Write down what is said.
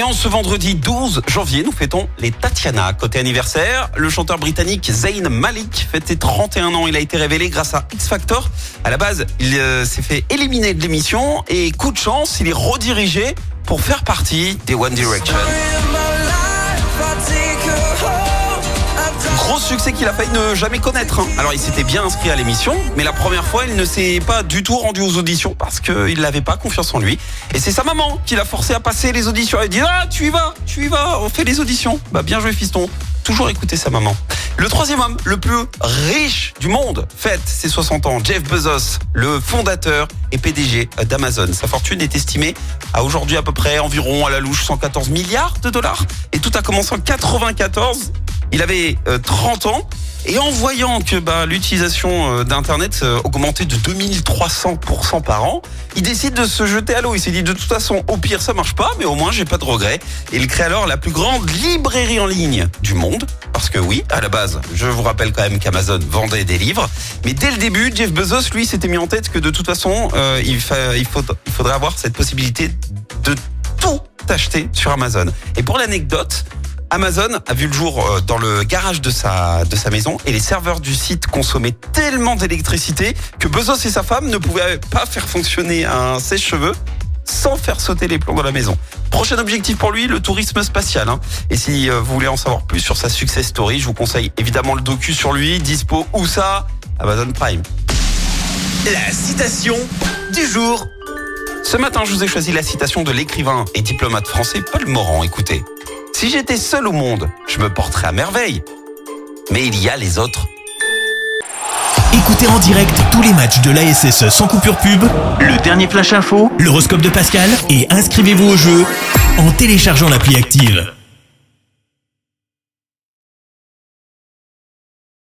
Et en ce vendredi 12 janvier, nous fêtons les Tatiana. Côté anniversaire, le chanteur britannique Zayn Malik fête ses 31 ans. Il a été révélé grâce à X Factor. À la base, il euh, s'est fait éliminer de l'émission et coup de chance, il est redirigé pour faire partie des One Direction. Succès qu'il a failli ne jamais connaître. hein. Alors il s'était bien inscrit à l'émission, mais la première fois il ne s'est pas du tout rendu aux auditions parce qu'il n'avait pas confiance en lui. Et c'est sa maman qui l'a forcé à passer les auditions. Elle dit ah tu y vas, tu y vas, on fait les auditions. Bah bien joué fiston. Toujours écouter sa maman. Le troisième homme le plus riche du monde fête ses 60 ans. Jeff Bezos, le fondateur et PDG d'Amazon. Sa fortune est estimée à aujourd'hui à peu près environ à la louche 114 milliards de dollars. Et tout a commencé en 94 il avait euh, 30 ans et en voyant que bah, l'utilisation euh, d'Internet euh, augmentait de 2300% par an, il décide de se jeter à l'eau. Il s'est dit de toute façon, au pire ça marche pas, mais au moins j'ai pas de regrets. Et il crée alors la plus grande librairie en ligne du monde. Parce que oui, à la base, je vous rappelle quand même qu'Amazon vendait des livres. Mais dès le début, Jeff Bezos, lui, s'était mis en tête que de toute façon, euh, il, il faudrait avoir cette possibilité de tout acheter sur Amazon. Et pour l'anecdote, Amazon a vu le jour euh, dans le garage de sa, de sa maison et les serveurs du site consommaient tellement d'électricité que Bezos et sa femme ne pouvaient pas faire fonctionner un sèche-cheveux sans faire sauter les plombs de la maison. Prochain objectif pour lui, le tourisme spatial. hein. Et si euh, vous voulez en savoir plus sur sa success story, je vous conseille évidemment le docu sur lui, dispo où ça Amazon Prime. La citation du jour. Ce matin, je vous ai choisi la citation de l'écrivain et diplomate français Paul Morand. Écoutez, si j'étais seul au monde, je me porterais à merveille. Mais il y a les autres. Écoutez en direct tous les matchs de l'ASSE sans coupure pub, le dernier flash info, l'horoscope de Pascal et inscrivez-vous au jeu en téléchargeant l'appli active.